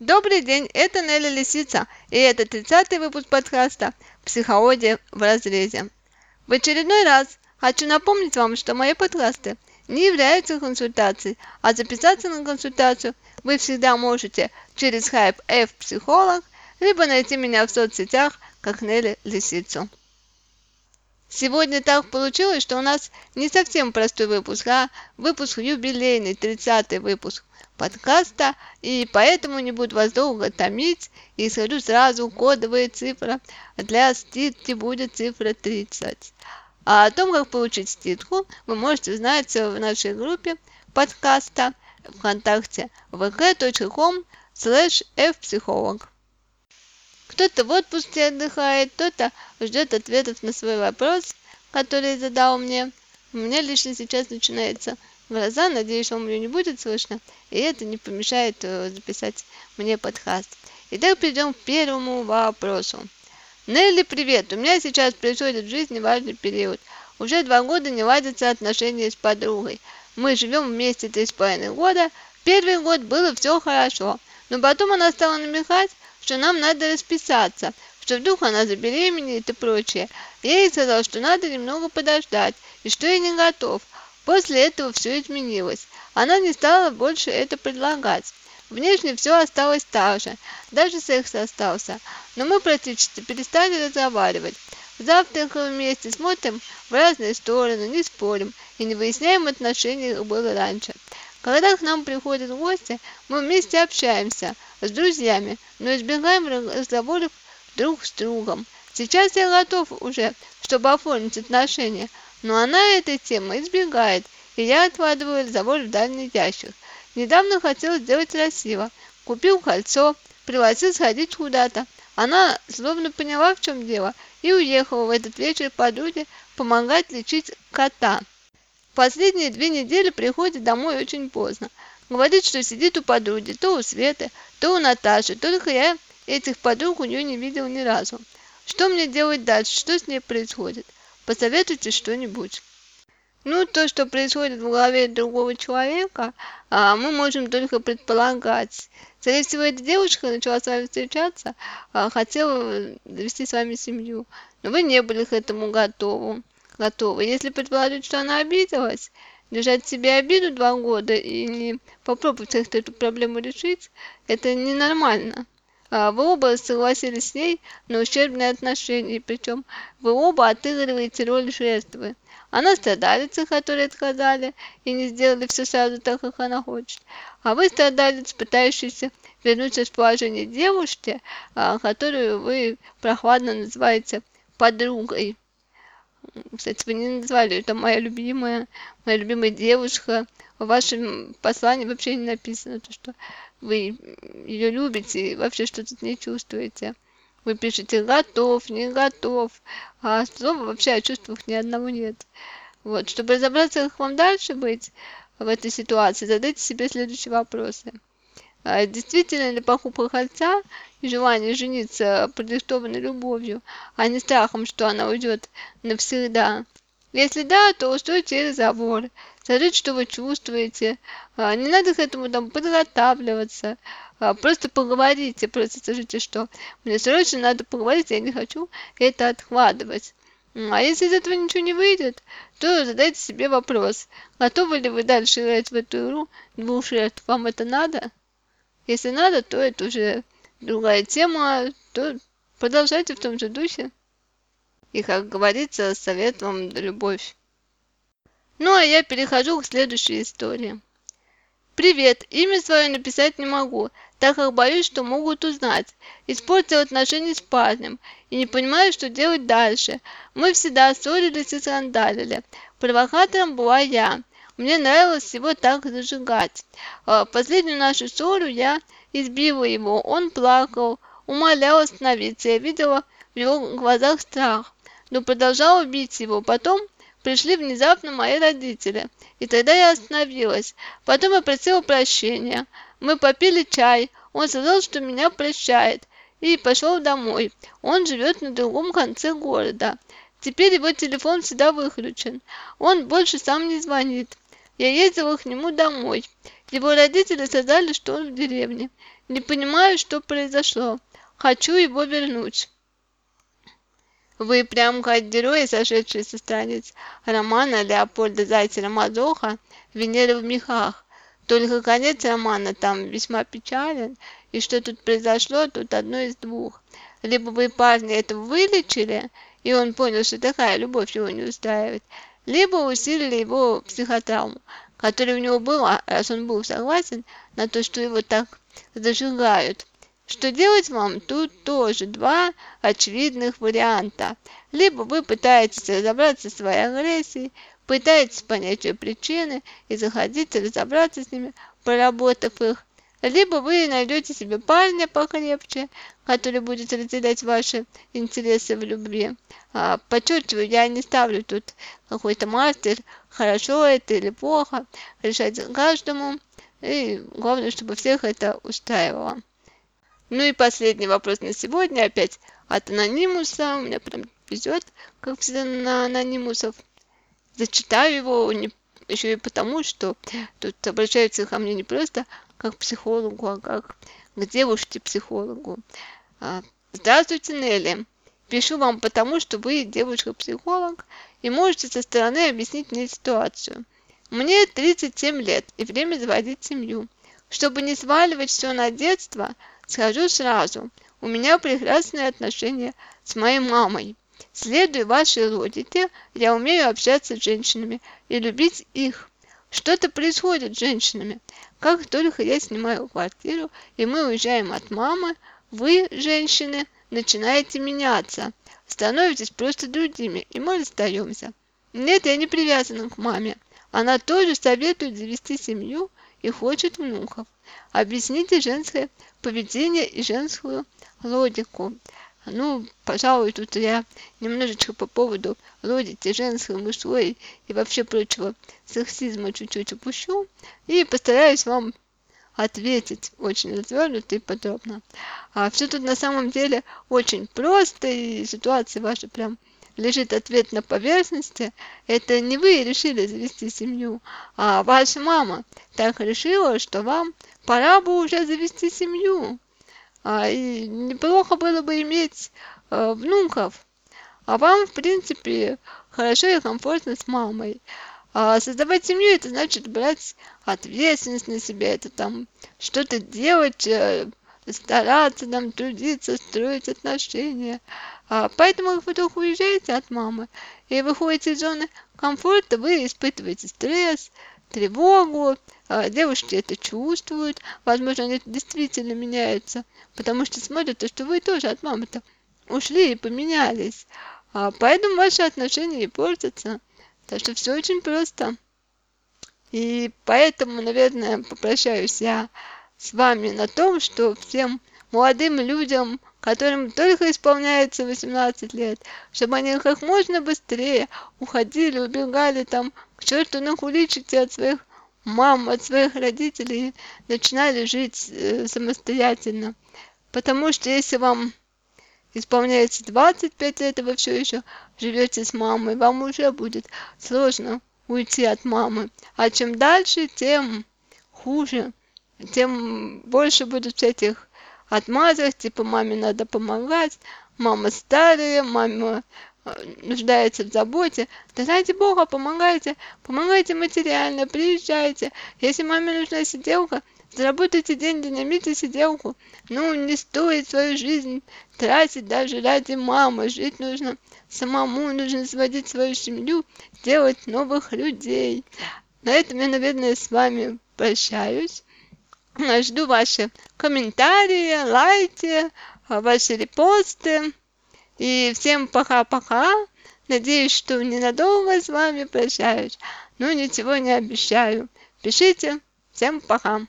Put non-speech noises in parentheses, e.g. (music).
Добрый день, это Нелли Лисица, и это 30-й выпуск подкаста «Психология в разрезе». В очередной раз хочу напомнить вам, что мои подкасты не являются консультацией, а записаться на консультацию вы всегда можете через хайп F психолог, либо найти меня в соцсетях как Нелли Лисицу. Сегодня так получилось, что у нас не совсем простой выпуск, а выпуск юбилейный, 30-й выпуск подкаста, и поэтому не буду вас долго томить и скажу сразу кодовая цифра. Для ститки будет цифра 30. А о том, как получить ститку, вы можете узнать в нашей группе подкаста ВКонтакте vk.com slash fpsycholog. Кто-то в отпуске отдыхает, кто-то ждет ответов на свой вопрос, который задал мне. У меня лично сейчас начинается глаза. Надеюсь, вам ее не будет слышно. И это не помешает э, записать мне подкаст. Итак, перейдем к первому вопросу. Нелли, привет! У меня сейчас происходит в жизни важный период. Уже два года не ладятся отношения с подругой. Мы живем вместе три с половиной года. Первый год было все хорошо. Но потом она стала намекать, что нам надо расписаться, что вдруг она забеременеет и прочее. Я ей сказал, что надо немного подождать, и что я не готов. После этого все изменилось. Она не стала больше это предлагать. Внешне все осталось так же, даже секс остался, но мы практически перестали разговаривать. Завтракаем вместе, смотрим в разные стороны, не спорим и не выясняем отношения, как было раньше. Когда к нам приходят гости, мы вместе общаемся с друзьями, но избегаем разговоров друг с другом. Сейчас я готов уже, чтобы оформить отношения, но она этой темы избегает, и я откладываю разговор в дальний ящик. Недавно хотел сделать красиво. Купил кольцо, пригласил сходить куда-то. Она словно поняла, в чем дело, и уехала в этот вечер подруге помогать лечить кота. Последние две недели приходит домой очень поздно. Говорит, что сидит у подруги, то у Светы, то у Наташи, только я этих подруг у нее не видел ни разу. Что мне делать дальше? Что с ней происходит? Посоветуйте что-нибудь. Ну, то, что происходит в голове другого человека, а, мы можем только предполагать. Скорее всего, эта девушка начала с вами встречаться, а, хотела завести с вами семью, но вы не были к этому готовы. готовы. Если предположить, что она обиделась, держать себе обиду два года и не попробовать как-то эту проблему решить, это ненормально. А, вы оба согласились с ней на ущербные отношения, причем вы оба отыгрываете роль жертвы. Она страдалица, которые отказали и не сделали все сразу так, как она хочет. А вы страдалец, пытающийся вернуться в положение девушки, а, которую вы прохладно называете подругой. Кстати, вы не назвали, это моя любимая, моя любимая девушка. В вашем послании вообще не написано, то, что вы ее любите и вообще что-то не чувствуете. Вы пишете готов, не готов, а слова вообще о чувствах ни одного нет. Вот, чтобы разобраться, как вам дальше быть в этой ситуации, задайте себе следующие вопросы. А действительно ли покупка кольца и желание жениться продиктованы любовью, а не страхом, что она уйдет навсегда? Если да, то устройте разговор, скажите, что вы чувствуете. А, не надо к этому там подготавливаться. А, просто поговорите, просто скажите, что мне срочно надо поговорить, я не хочу это откладывать. А если из этого ничего не выйдет, то задайте себе вопрос, готовы ли вы дальше играть в эту игру двух жертв, вам это надо? Если надо, то это уже другая тема, то продолжайте в том же духе. И, как говорится, совет вам да любовь. Ну, а я перехожу к следующей истории. Привет, имя свое написать не могу, так как боюсь, что могут узнать. Испортил отношения с парнем и не понимаю, что делать дальше. Мы всегда ссорились и скандалили. Провокатором была я. Мне нравилось его так зажигать. А, последнюю нашу ссору я избила его. Он плакал, умолял остановиться. Я видела в его глазах страх, но продолжала бить его. Потом пришли внезапно мои родители, и тогда я остановилась. Потом я просила прощения. Мы попили чай, он сказал, что меня прощает, и пошел домой. Он живет на другом конце города. Теперь его телефон всегда выключен. Он больше сам не звонит. Я ездила к нему домой, Его родители сказали, что он в деревне. Не понимаю, что произошло. Хочу его вернуть. Вы прям как герои, сошедшие со страниц романа Леопольда Зайцера-Мазоха «Венера в мехах». Только конец романа там весьма печален, и что тут произошло, тут одно из двух. Либо вы парня этого вылечили, и он понял, что такая любовь его не устраивает, либо усилили его психотравму, которая у него была, раз он был согласен на то, что его так зажигают. Что делать вам? Тут тоже два очевидных варианта. Либо вы пытаетесь разобраться со своей агрессией, пытаетесь понять ее причины и захотите разобраться с ними, проработав их. Либо вы найдете себе парня покрепче, который будет разделять ваши интересы в любви. А, подчеркиваю, я не ставлю тут какой-то мастер, хорошо это или плохо, решать каждому. И главное, чтобы всех это устраивало. Ну и последний вопрос на сегодня, опять от анонимуса. У меня прям везет, как всегда, на анонимусов. Зачитаю его не, еще и потому, что тут обращаются ко мне не просто как к психологу, а как к девушке-психологу. А, здравствуйте, Нелли. Пишу вам потому, что вы девушка-психолог и можете со стороны объяснить мне ситуацию. Мне 37 лет и время заводить семью. Чтобы не сваливать все на детство, Скажу сразу, у меня прекрасные отношения с моей мамой. Следуя вашей логике, я умею общаться с женщинами и любить их. Что-то происходит с женщинами. Как только я снимаю квартиру и мы уезжаем от мамы, вы, женщины, начинаете меняться, становитесь просто другими, и мы расстаемся. Нет, я не привязана к маме. Она тоже советует завести семью и хочет внуков. Объясните женское поведение и женскую логику. Ну, пожалуй, тут я немножечко по поводу логики женской, мужской и вообще прочего сексизма чуть-чуть упущу и постараюсь вам ответить очень развернуто и подробно. А все тут на самом деле очень просто, и ситуация ваша прям лежит ответ на поверхности, это не вы решили завести семью, а ваша мама так решила, что вам пора бы уже завести семью. А, и неплохо было бы иметь а, внуков. А вам, в принципе, хорошо и комфортно с мамой. А создавать семью это значит брать ответственность на себя, это там что-то делать, э, стараться, там трудиться, строить отношения. А, поэтому, вы только уезжаете от мамы и выходите из зоны комфорта, вы испытываете стресс, тревогу, а, девушки это чувствуют, возможно, они действительно меняются, потому что смотрят, что вы тоже от мамы-то ушли и поменялись. А, поэтому ваши отношения и портятся. Так что все очень просто. И поэтому, наверное, попрощаюсь я с вами на том, что всем молодым людям, которым только исполняется 18 лет, чтобы они как можно быстрее уходили, убегали там к черту на куличики от своих мам, от своих родителей, начинали жить э, самостоятельно. Потому что если вам исполняется 25 лет, и вы все еще живете с мамой, вам уже будет сложно уйти от мамы. А чем дальше, тем хуже, тем больше будут всяких отмазок, типа маме надо помогать, мама старая, мама э, нуждается в заботе, да ради бога, помогайте, помогайте материально, приезжайте. Если маме нужна сиделка, заработайте деньги, наймите сиделку. Ну, не стоит свою жизнь тратить даже ради мамы. Жить нужно самому, нужно сводить свою семью, делать новых людей. На этом я, наверное, с вами прощаюсь. (laughs) Жду ваши комментарии, лайки, ваши репосты. И всем пока-пока. Надеюсь, что ненадолго с вами прощаюсь. Но ничего не обещаю. Пишите. Всем пока.